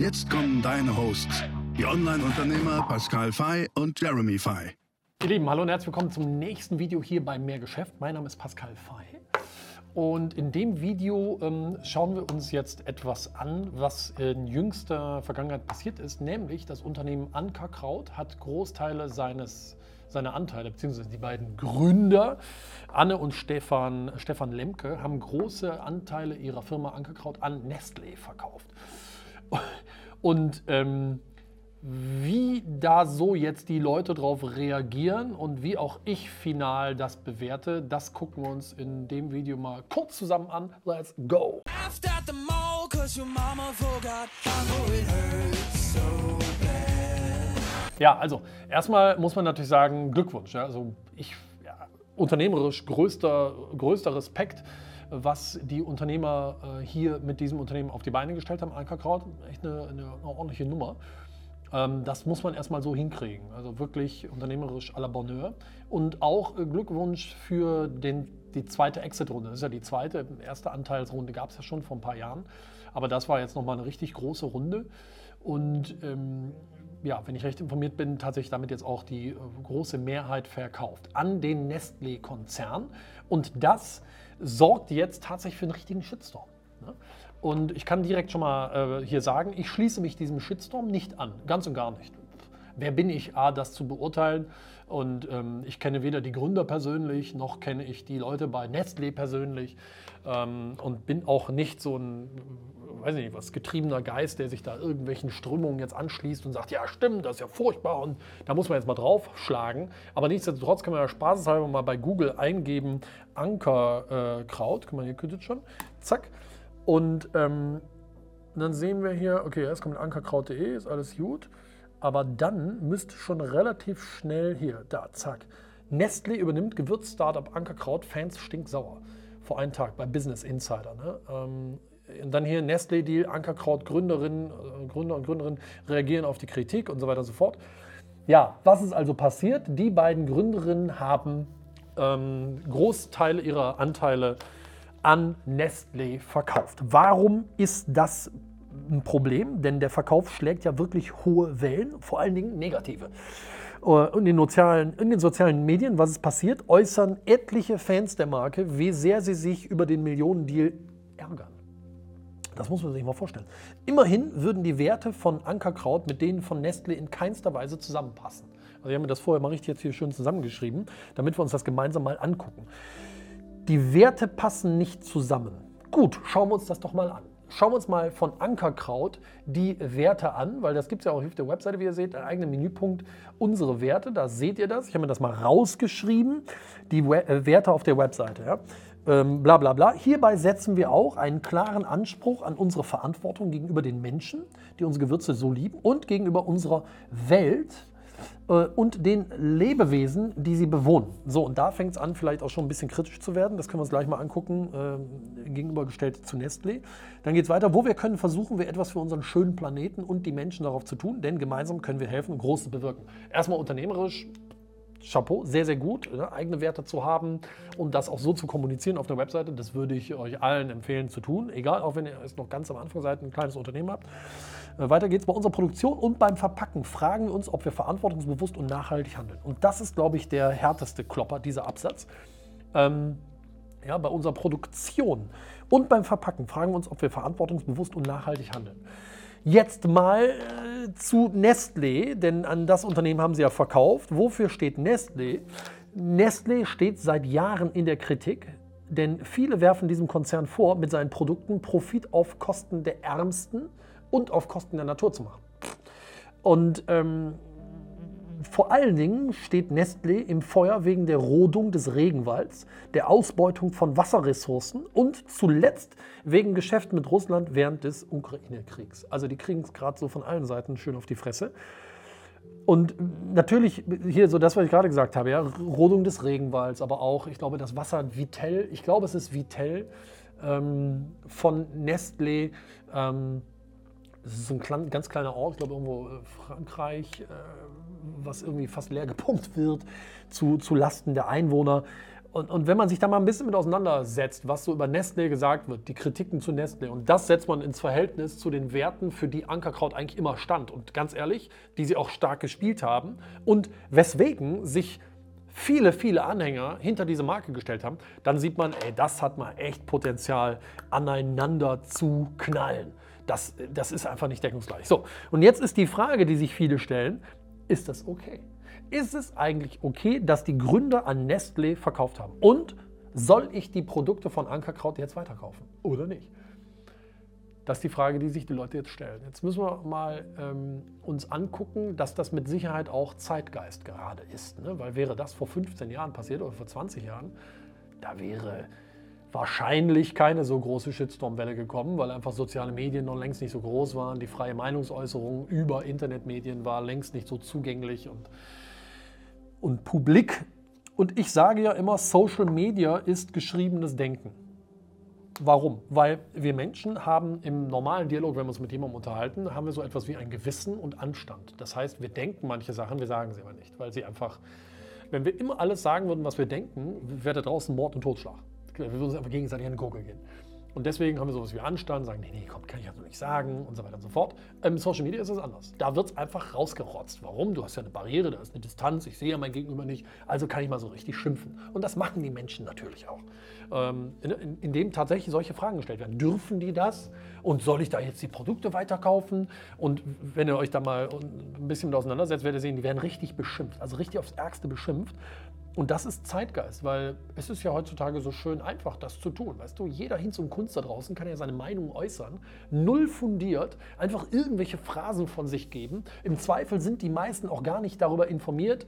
Jetzt kommen deine Hosts, die Online-Unternehmer Pascal Fay und Jeremy Fay. Ihr Lieben, hallo und herzlich willkommen zum nächsten Video hier bei Mehrgeschäft. Mein Name ist Pascal Fay. Und in dem Video ähm, schauen wir uns jetzt etwas an, was in jüngster Vergangenheit passiert ist, nämlich das Unternehmen Ankerkraut hat Großteile seines seine Anteile, beziehungsweise die beiden Gründer, Anne und Stefan, Stefan Lemke, haben große Anteile ihrer Firma Ankerkraut an Nestlé verkauft. Und ähm, wie da so jetzt die Leute drauf reagieren und wie auch ich final das bewerte, das gucken wir uns in dem Video mal kurz zusammen an. Let's go! Ja, also erstmal muss man natürlich sagen, Glückwunsch. Ja, also ich, ja, unternehmerisch größter, größter Respekt was die Unternehmer äh, hier mit diesem Unternehmen auf die Beine gestellt haben. Ankerkraut, echt eine, eine, ordentliche Nummer. Ähm, das muss man erstmal so hinkriegen. Also wirklich unternehmerisch à la Bonheur. Und auch äh, Glückwunsch für den, die zweite Exit-Runde. Das ist ja die zweite. Erste Anteilsrunde gab es ja schon vor ein paar Jahren. Aber das war jetzt nochmal eine richtig große Runde. Und ähm, ja, wenn ich recht informiert bin, tatsächlich damit jetzt auch die äh, große Mehrheit verkauft an den Nestlé-Konzern. Und das sorgt jetzt tatsächlich für einen richtigen Shitstorm. Ne? Und ich kann direkt schon mal äh, hier sagen, ich schließe mich diesem Shitstorm nicht an, ganz und gar nicht. Wer bin ich, A, das zu beurteilen? Und ähm, ich kenne weder die Gründer persönlich, noch kenne ich die Leute bei Nestlé persönlich ähm, und bin auch nicht so ein weiß ich nicht, was getriebener Geist, der sich da irgendwelchen Strömungen jetzt anschließt und sagt, ja stimmt, das ist ja furchtbar und da muss man jetzt mal draufschlagen. Aber nichtsdestotrotz kann man ja spaßeshalber mal bei Google eingeben, Ankerkraut, äh, kann man hier könntet schon, zack. Und ähm, dann sehen wir hier, okay, erst kommt ankerkraut.de, ist alles gut. Aber dann müsste schon relativ schnell hier, da, zack. Nestle übernimmt Gewürz-Startup Ankerkraut, Fans stinksauer. Vor einem Tag bei Business Insider. Ne? Ähm, und dann hier Nestlé-Deal, Ankerkraut, Gründerinnen, äh, Gründer und Gründerinnen reagieren auf die Kritik und so weiter und so fort. Ja, was ist also passiert? Die beiden Gründerinnen haben ähm, Großteile ihrer Anteile an Nestlé verkauft. Warum ist das ein Problem? Denn der Verkauf schlägt ja wirklich hohe Wellen, vor allen Dingen negative. Äh, in sozialen, in den sozialen Medien, was ist passiert, äußern etliche Fans der Marke, wie sehr sie sich über den Millionendeal ärgern. Das muss man sich mal vorstellen. Immerhin würden die Werte von Ankerkraut mit denen von Nestle in keinster Weise zusammenpassen. Also ich habe mir das vorher mal richtig jetzt hier schön zusammengeschrieben, damit wir uns das gemeinsam mal angucken. Die Werte passen nicht zusammen. Gut, schauen wir uns das doch mal an. Schauen wir uns mal von Ankerkraut die Werte an, weil das gibt es ja auch auf der Webseite, wie ihr seht, einen eigenen Menüpunkt, unsere Werte, da seht ihr das. Ich habe mir das mal rausgeschrieben, die äh, Werte auf der Webseite. Ja ähm, bla bla bla. Hierbei setzen wir auch einen klaren Anspruch an unsere Verantwortung gegenüber den Menschen, die unsere Gewürze so lieben, und gegenüber unserer Welt und den Lebewesen, die sie bewohnen. So, und da fängt es an, vielleicht auch schon ein bisschen kritisch zu werden. Das können wir uns gleich mal angucken, äh, gegenübergestellt zu Nestlé. Dann geht es weiter. Wo wir können, versuchen wir etwas für unseren schönen Planeten und die Menschen darauf zu tun, denn gemeinsam können wir helfen, Großes bewirken. Erstmal unternehmerisch Chapeau, sehr, sehr gut, ne, eigene Werte zu haben und das auch so zu kommunizieren auf der Webseite. Das würde ich euch allen empfehlen zu tun, egal, auch wenn ihr erst noch ganz am Anfang seid, ein kleines Unternehmen habt. Äh, weiter geht's bei unserer Produktion und beim Verpacken. Fragen wir uns, ob wir verantwortungsbewusst und nachhaltig handeln. Und das ist, glaube ich, der härteste Klopper, dieser Absatz. Ähm, ja, bei unserer Produktion und beim Verpacken fragen wir uns, ob wir verantwortungsbewusst und nachhaltig handeln. Jetzt mal äh, zu Nestlé, denn an das Unternehmen haben sie ja verkauft. Wofür steht Nestlé? Nestlé steht seit Jahren in der Kritik, denn viele werfen diesem Konzern vor, mit seinen Produkten Profit auf Kosten der Ärmsten und auf Kosten der Natur zu machen. Und ähm, vor allen Dingen steht Nestlé im Feuer wegen der Rodung des Regenwalds, der Ausbeutung von Wasserressourcen und zuletzt wegen Geschäft mit Russland während des Ukraine-Kriegs. Also die kriegen es gerade so von allen Seiten schön auf die Fresse. Und natürlich hier so das, was ich gerade gesagt habe, ja, Rodung des Regenwalds, aber auch, ich glaube, das Wasser Vitell, ich glaube, es ist Vitell ähm, von Nestlé. Ähm, das ist so ein ganz kleiner Ort, ich glaube irgendwo äh, Frankreich, äh, was irgendwie fast leer gepumpt wird zu, zu Lasten der Einwohner. Und, und, wenn man sich da mal ein bisschen mit auseinandersetzt, was so über Nestlé gesagt wird, die Kritiken zu Nestlé, und das setzt man ins Verhältnis zu den Werten, für die Ankerkraut eigentlich immer stand. Und ganz ehrlich, die sie auch stark gespielt haben und weswegen sich viele, viele Anhänger hinter diese Marke gestellt haben, dann sieht man, ey, das hat mal echt Potenzial, aneinander zu knallen. Das, das ist einfach nicht deckungsgleich. So, und jetzt ist die Frage, die sich viele stellen, ist das okay? Ist es eigentlich okay, dass die Gründer an Nestlé verkauft haben? Und soll ich die Produkte von Ankerkraut jetzt weiterkaufen oder nicht? Das ist die Frage, die sich die Leute jetzt stellen. Jetzt müssen wir mal ähm, uns angucken, dass das mit Sicherheit auch Zeitgeist gerade ist. Ne? Weil wäre das vor 15 Jahren passiert oder vor 20 Jahren, da wäre wahrscheinlich keine so große Shitstorm-Welle gekommen, weil einfach soziale Medien noch längst nicht so groß waren. Die freie Meinungsäußerung über Internetmedien war längst nicht so zugänglich und, und publik. Und ich sage ja immer, Social Media ist geschriebenes Denken. Warum? Weil wir Menschen haben im normalen Dialog, wenn wir uns mit jemandem unterhalten, haben wir so etwas wie ein Gewissen und Anstand. Das heißt, wir denken manche Sachen, wir sagen sie aber nicht, weil sie einfach, wenn wir immer alles sagen würden, was wir denken, wäre da draußen Mord und Totschlag. Wir würden uns einfach gegenseitig an den Gurgel gehen. Und deswegen haben wir sowas wie Anstand, sagen, nee, nee, komm, kann ich ja so nicht sagen und so weiter und so fort. Im Social Media ist es anders. Da wird es einfach rausgerotzt. Warum? Du hast ja eine Barriere, da ist eine Distanz, ich sehe ja mein Gegenüber nicht, also kann ich mal so richtig schimpfen. Und das machen die Menschen natürlich auch. Ähm, in, in, in, tatsächlich solche Fragen gestellt werden. Dürfen die das? Und soll ich da jetzt die Produkte weiterkaufen? Und wenn ihr euch da mal ein bisschen mit auseinandersetzt, werdet ihr sehen, die werden richtig beschimpft, also richtig aufs Ärgste beschimpft. Und das ist Zeitgeist, weil es ist ja heutzutage so schön einfach, das zu tun. Weißt du, jeder Hinz und Kunst da draußen kann ja seine Meinung äußern, null fundiert, einfach irgendwelche Phrasen von sich geben. Im Zweifel sind die meisten auch gar nicht darüber informiert,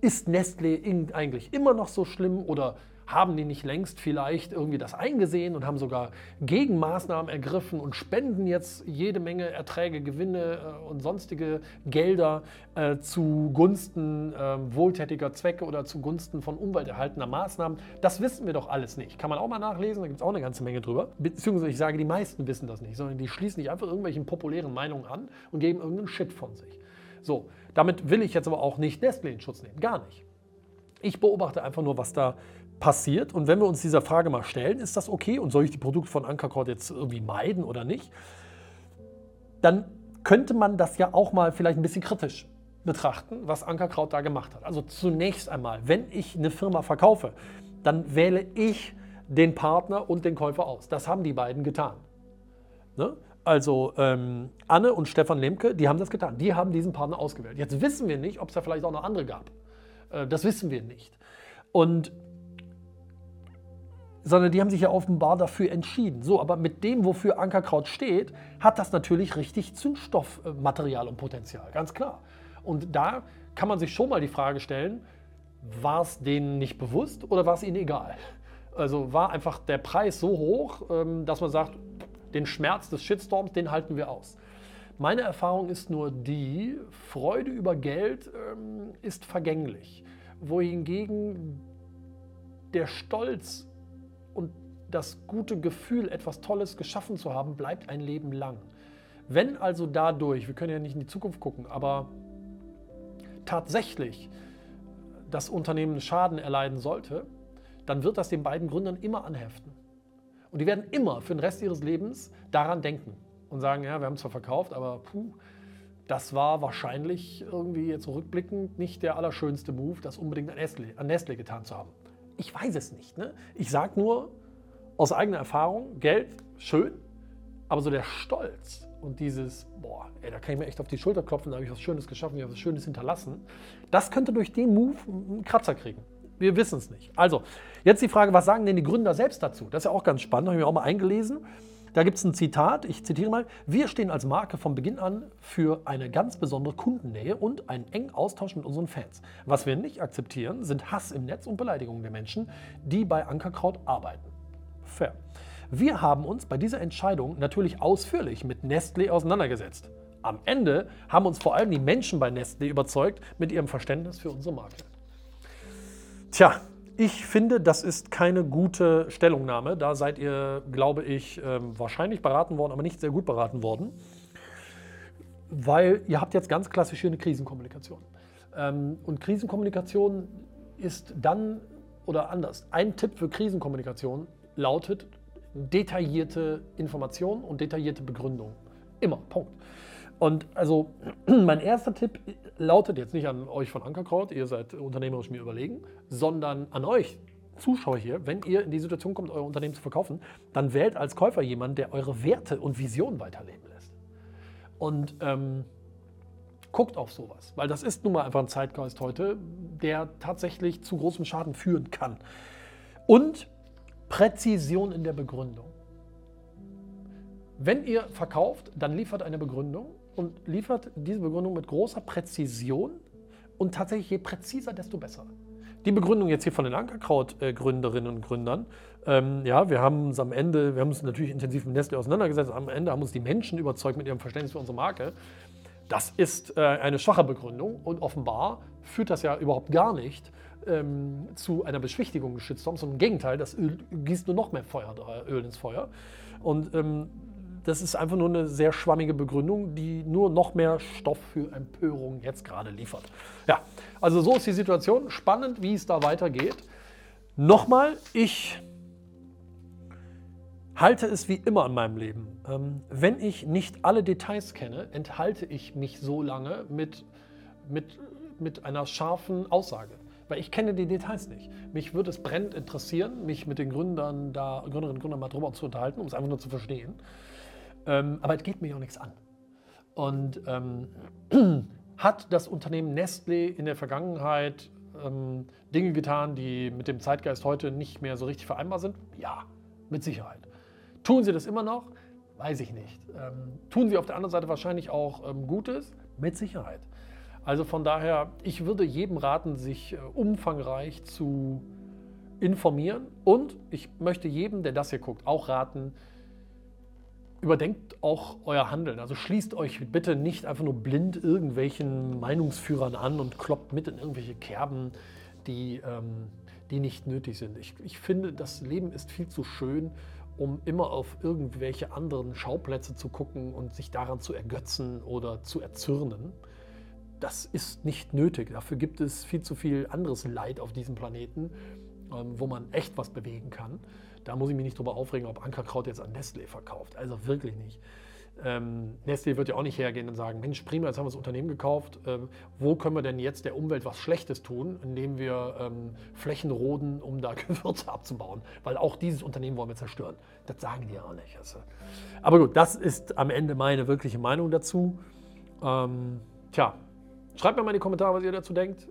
ist Nestlé eigentlich immer noch so schlimm oder haben die nicht längst vielleicht irgendwie das eingesehen und haben sogar Gegenmaßnahmen ergriffen und spenden jetzt jede Menge Erträge, Gewinne äh, und sonstige Gelder äh, zugunsten äh, wohltätiger Zwecke oder zugunsten von umwelterhaltender Maßnahmen? Das wissen wir doch alles nicht. Kann man auch mal nachlesen, da gibt es auch eine ganze Menge drüber. Beziehungsweise ich sage, die meisten wissen das nicht, sondern die schließen nicht einfach irgendwelchen populären Meinungen an und geben irgendeinen Shit von sich. So, damit will ich jetzt aber auch nicht Nestlé in Schutz nehmen, gar nicht. Ich beobachte einfach nur, was da passiert. Und wenn wir uns dieser Frage mal stellen, ist das okay und soll ich die Produkte von Ankerkraut jetzt irgendwie meiden oder nicht, dann könnte man das ja auch mal vielleicht ein bisschen kritisch betrachten, was Ankerkraut da gemacht hat. Also zunächst einmal, wenn ich eine Firma verkaufe, dann wähle ich den Partner und den Käufer aus. Das haben die beiden getan. Ne? Also ähm, Anne und Stefan Lemke, die haben das getan. Die haben diesen Partner ausgewählt. Jetzt wissen wir nicht, ob es da vielleicht auch noch andere gab. Äh, das wissen wir nicht. Und sondern die haben sich ja offenbar dafür entschieden. So, aber mit dem, wofür Ankerkraut steht, hat das natürlich richtig Zündstoffmaterial und Potenzial, ganz klar. Und da kann man sich schon mal die Frage stellen, war es denen nicht bewusst oder war es ihnen egal? Also war einfach der Preis so hoch, ähm, dass man sagt, den Schmerz des Shitstorms, den halten wir aus. Meine Erfahrung ist nur die, Freude über Geld ähm, ist vergänglich, wohingegen der Stolz und das gute Gefühl, etwas Tolles geschaffen zu haben, bleibt ein Leben lang. Wenn also dadurch, wir können ja nicht in die Zukunft gucken, aber tatsächlich das Unternehmen Schaden erleiden sollte, dann wird das den beiden Gründern immer anheften. Und die werden immer für den Rest ihres Lebens daran denken und sagen, ja, wir haben zwar verkauft, aber puh, das war wahrscheinlich irgendwie jetzt rückblickend nicht der allerschönste Move, das unbedingt an Nestle, an Nestle getan zu haben ich weiß es nicht. Ne? Ich sage nur aus eigener Erfahrung, Geld, schön, aber so der Stolz und dieses, boah, ey, da kann ich mir echt auf die Schulter klopfen, da habe ich was Schönes geschaffen, ich habe was Schönes hinterlassen, das könnte durch den Move einen Kratzer kriegen. Wir wissen es nicht. Also, jetzt die Frage, was sagen denn die Gründer selbst dazu? Das ist ja auch ganz spannend, habe ich mir auch mal eingelesen. Da gibt es ein Zitat, ich zitiere mal, wir stehen als Marke von Beginn an für eine ganz besondere Kundennähe und einen engen Austausch mit unseren Fans. Was wir nicht akzeptieren, sind Hass im Netz und Beleidigungen der Menschen, die bei Ankerkraut arbeiten. Fair. Wir haben uns bei dieser Entscheidung natürlich ausführlich mit Nestlé auseinandergesetzt. Am Ende haben uns vor allem die Menschen bei Nestlé überzeugt mit ihrem Verständnis für unsere Marke. Tja, ich finde, das ist keine gute Stellungnahme. Da seid ihr, glaube ich, ähm, wahrscheinlich beraten worden, aber nicht sehr gut beraten worden. Weil ihr habt jetzt ganz klassisch hier eine Krisenkommunikation. Ähm, und Krisenkommunikation ist dann oder anders. Ein Tipp für Krisenkommunikation lautet detaillierte Informationen und detaillierte Begründung. Immer. Punkt. Und also mein erster Tipp lautet jetzt nicht an euch von Ankerkraut, ihr seid unternehmerisch mir überlegen, sondern an euch, Zuschauer hier, wenn ihr in die Situation kommt, euer Unternehmen zu verkaufen, dann wählt als Käufer jemanden, der eure Werte und Visionen weiterleben lässt. Und ähm, guckt auf sowas, weil das ist nun mal einfach ein Zeitgeist heute, der tatsächlich zu großem Schaden führen kann. Und Präzision in der Begründung. Wenn ihr verkauft, dann liefert eine Begründung und liefert diese Begründung mit großer Präzision und tatsächlich je präziser, desto besser. Die Begründung jetzt hier von den Ankerkraut-Gründerinnen und Gründern, ähm, ja, wir haben uns am Ende, wir haben uns natürlich intensiv mit Nestle auseinandergesetzt, am Ende haben uns die Menschen überzeugt mit ihrem Verständnis für unsere Marke. Das ist äh, eine schwache Begründung und offenbar führt das ja überhaupt gar nicht ähm, zu einer Beschwichtigung des Shitstorms, sondern im Gegenteil, das Öl, gießt nur noch mehr Feuer, Öl ins Feuer. Und ähm, das ist einfach nur eine sehr schwammige Begründung, die nur noch mehr Stoff für Empörung jetzt gerade liefert. Ja, also so ist die Situation. Spannend, wie es da weitergeht. Nochmal, ich halte es wie immer in meinem Leben. Ähm, wenn ich nicht alle Details kenne, enthalte ich mich so lange mit, mit, mit einer scharfen Aussage. Weil ich kenne die Details nicht. Mich würde es brennend interessieren, mich mit den Gründern da, Gründerinnen und Gründern mal drüber zu unterhalten, um es einfach nur zu verstehen. Ähm, aber es geht mir auch nichts an. Und ähm, hat das Unternehmen Nestlé in der Vergangenheit ähm, Dinge getan, die mit dem Zeitgeist heute nicht mehr so richtig vereinbar sind? Ja, mit Sicherheit. Tun sie das immer noch? Weiß ich nicht. Ähm, tun sie auf der anderen Seite wahrscheinlich auch ähm, Gutes? Mit Sicherheit. Also von daher, ich würde jedem raten, sich äh, umfangreich zu informieren und ich möchte jedem, der das hier guckt, auch raten, überdenkt auch euer Handeln. Also schließt euch bitte nicht einfach nur blind irgendwelchen Meinungsführern an und kloppt mit in irgendwelche Kerben, die, ähm, die nicht nötig sind. Ich, ich finde, das Leben ist viel zu schön, um immer auf irgendwelche anderen Schauplätze zu gucken und sich daran zu ergötzen oder zu erzürnen. Das ist nicht nötig. Dafür gibt es viel zu viel anderes Leid auf diesem Planeten, ähm, wo man echt was bewegen kann. Da muss ich mich nicht drüber aufregen, ob Ankerkraut jetzt an Nestlé verkauft. Also wirklich nicht. Ähm, Nestlé wird ja auch nicht hergehen und sagen, Mensch, prima, jetzt haben wir das Unternehmen gekauft. Ähm, wo können wir denn jetzt der Umwelt was Schlechtes tun, indem wir ähm, Flächen roden, um da Gewürze abzubauen? Weil auch dieses Unternehmen wollen wir zerstören. Das sagen die ja auch nicht. Also. Aber gut, das ist am Ende meine wirkliche Meinung dazu. Ähm, tja, schreibt mir mal in die Kommentare, was ihr dazu denkt.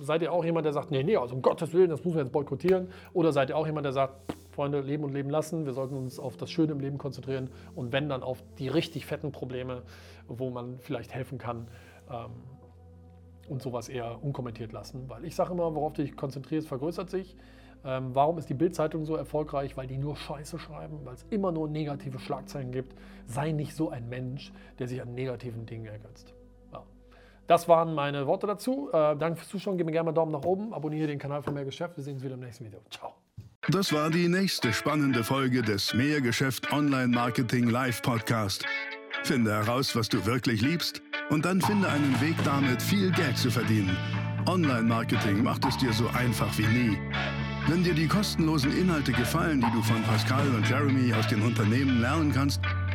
Seid ihr auch jemand, der sagt, nee, nee, also um Gottes Willen, das müssen wir jetzt boykottieren? Oder seid ihr auch jemand, der sagt, Freunde, leben und leben lassen, wir sollten uns auf das Schöne im Leben konzentrieren und wenn dann auf die richtig fetten Probleme, wo man vielleicht helfen kann ähm, und sowas eher unkommentiert lassen. Weil ich sage immer, worauf du dich konzentrierst, vergrößert sich. Ähm, warum ist die Bildzeitung so erfolgreich? Weil die nur Scheiße schreiben, weil es immer nur negative Schlagzeilen gibt. Sei nicht so ein Mensch, der sich an negativen Dingen ergötzt. Das waren meine Worte dazu. Äh, danke fürs Zuschauen. Gib mir gerne mal einen Daumen nach oben. Abonniere den Kanal von Mehrgeschäft. Wir sehen uns wieder im nächsten Video. Ciao. Das war die nächste spannende Folge des Mehrgeschäft Online Marketing Live Podcast. Finde heraus, was du wirklich liebst und dann finde einen Weg damit, viel Geld zu verdienen. Online-Marketing macht es dir so einfach wie nie. Wenn dir die kostenlosen Inhalte gefallen, die du von Pascal und Jeremy aus den Unternehmen lernen kannst,